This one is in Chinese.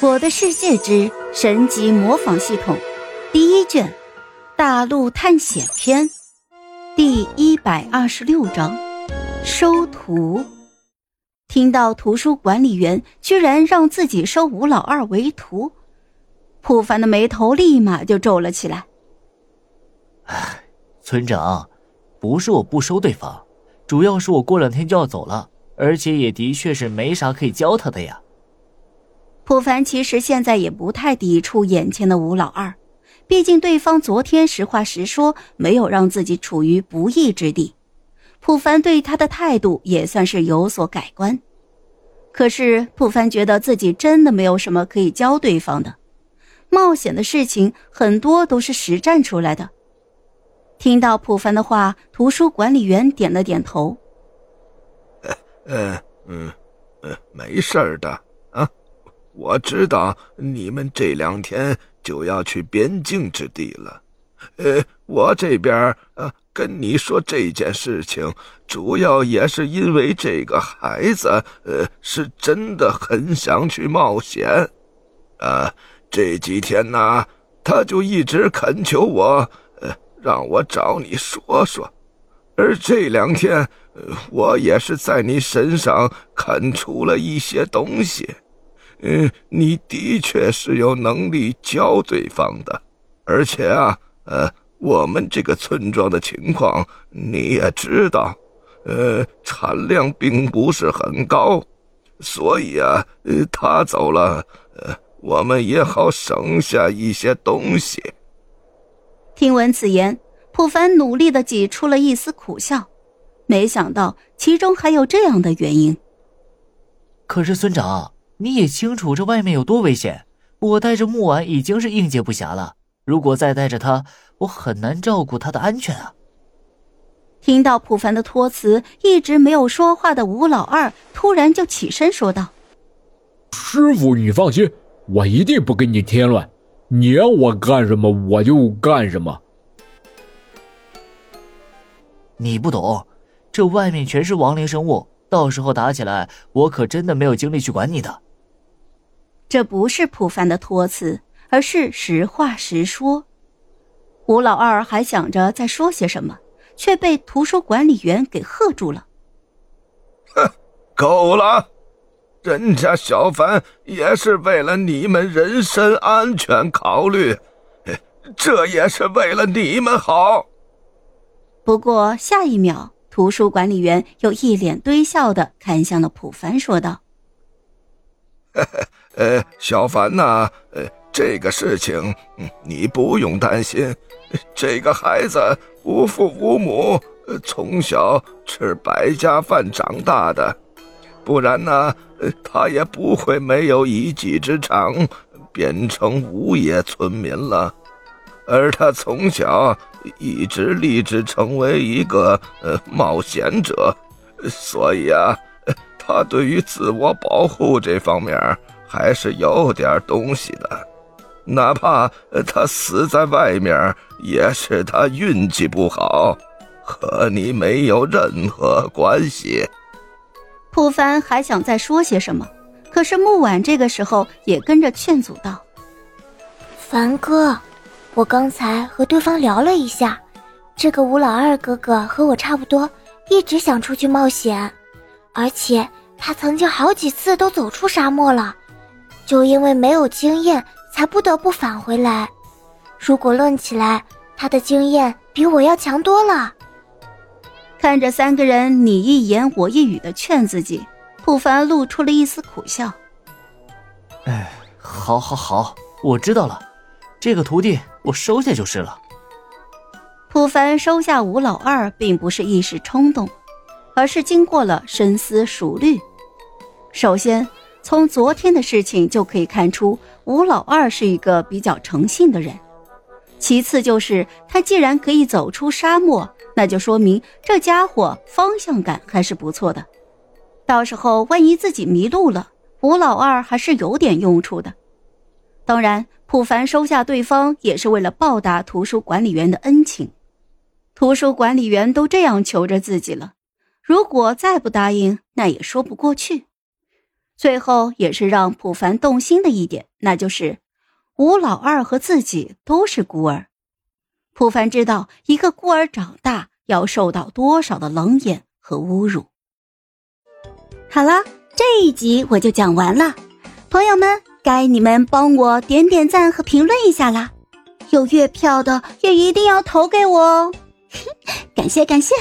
我的世界之神级模仿系统第一卷大陆探险篇第一百二十六章收徒。听到图书管理员居然让自己收吴老二为徒，普凡的眉头立马就皱了起来。唉，村长，不是我不收对方，主要是我过两天就要走了，而且也的确是没啥可以教他的呀。普凡其实现在也不太抵触眼前的吴老二，毕竟对方昨天实话实说，没有让自己处于不义之地。普凡对他的态度也算是有所改观。可是普凡觉得自己真的没有什么可以教对方的，冒险的事情很多都是实战出来的。听到普凡的话，图书管理员点了点头：“呃，嗯，嗯，没事的。”我知道你们这两天就要去边境之地了，呃，我这边呃跟你说这件事情，主要也是因为这个孩子，呃，是真的很想去冒险，啊，这几天呢，他就一直恳求我，呃，让我找你说说，而这两天，我也是在你身上看出了一些东西。嗯，你的确是有能力教对方的，而且啊，呃，我们这个村庄的情况你也知道，呃，产量并不是很高，所以啊，呃，他走了，呃，我们也好省下一些东西。听闻此言，普凡努力的挤出了一丝苦笑，没想到其中还有这样的原因。可是村长。你也清楚这外面有多危险，我带着木婉已经是应接不暇了。如果再带着他，我很难照顾他的安全啊！听到普凡的托辞，一直没有说话的吴老二突然就起身说道：“师傅，你放心，我一定不跟你添乱，你让我干什么我就干什么。”你不懂，这外面全是亡灵生物，到时候打起来，我可真的没有精力去管你的。这不是普凡的托词，而是实话实说。吴老二还想着再说些什么，却被图书管理员给喝住了。哼，够了！人家小凡也是为了你们人身安全考虑，这也是为了你们好。不过下一秒，图书管理员又一脸堆笑的看向了普凡，说道。呃，小凡呐，呃，这个事情你不用担心。这个孩子无父无母，从小吃百家饭长大的，不然呢，他也不会没有一技之长，变成无业村民了。而他从小一直立志成为一个呃冒险者，所以啊。他对于自我保护这方面还是有点东西的，哪怕他死在外面，也是他运气不好，和你没有任何关系。普凡还想再说些什么，可是木婉这个时候也跟着劝阻道：“凡哥，我刚才和对方聊了一下，这个吴老二哥哥和我差不多，一直想出去冒险。”而且他曾经好几次都走出沙漠了，就因为没有经验，才不得不返回来。如果论起来，他的经验比我要强多了。看着三个人你一言我一语的劝自己，普凡露出了一丝苦笑。哎，好，好，好，我知道了，这个徒弟我收下就是了。普凡收下吴老二，并不是一时冲动。而是经过了深思熟虑。首先，从昨天的事情就可以看出，吴老二是一个比较诚信的人。其次，就是他既然可以走出沙漠，那就说明这家伙方向感还是不错的。到时候万一自己迷路了，吴老二还是有点用处的。当然，普凡收下对方也是为了报答图书管理员的恩情。图书管理员都这样求着自己了。如果再不答应，那也说不过去。最后也是让普凡动心的一点，那就是吴老二和自己都是孤儿。普凡知道一个孤儿长大要受到多少的冷眼和侮辱。好了，这一集我就讲完了，朋友们，该你们帮我点点赞和评论一下啦！有月票的也一定要投给我哦，感 谢感谢。